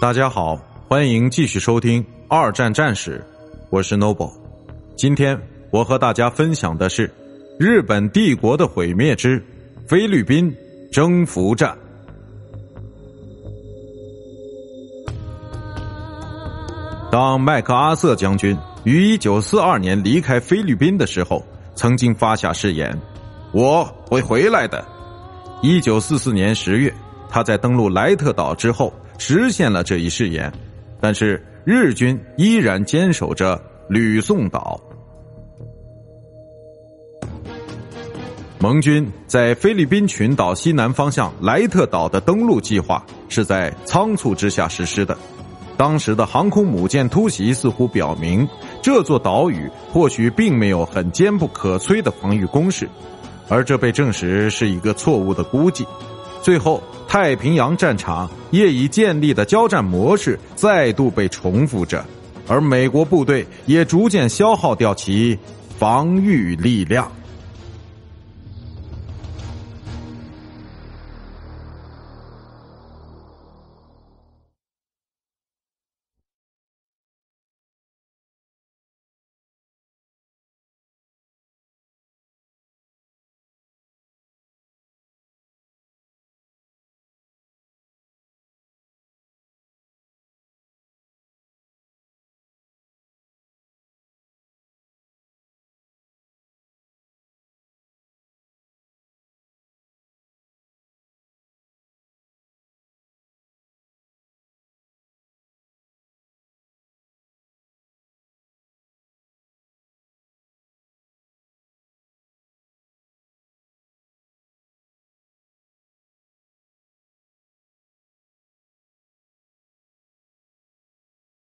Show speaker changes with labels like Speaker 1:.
Speaker 1: 大家好，欢迎继续收听《二战战史》，我是 Noble。今天我和大家分享的是日本帝国的毁灭之菲律宾征服战。当麦克阿瑟将军于一九四二年离开菲律宾的时候，曾经发下誓言：“我会回来的。”一九四四年十月，他在登陆莱特岛之后实现了这一誓言，但是日军依然坚守着吕宋岛。盟军在菲律宾群岛西南方向莱特岛的登陆计划是在仓促之下实施的。当时的航空母舰突袭似乎表明，这座岛屿或许并没有很坚不可摧的防御工事，而这被证实是一个错误的估计。最后，太平洋战场业已建立的交战模式再度被重复着，而美国部队也逐渐消耗掉其防御力量。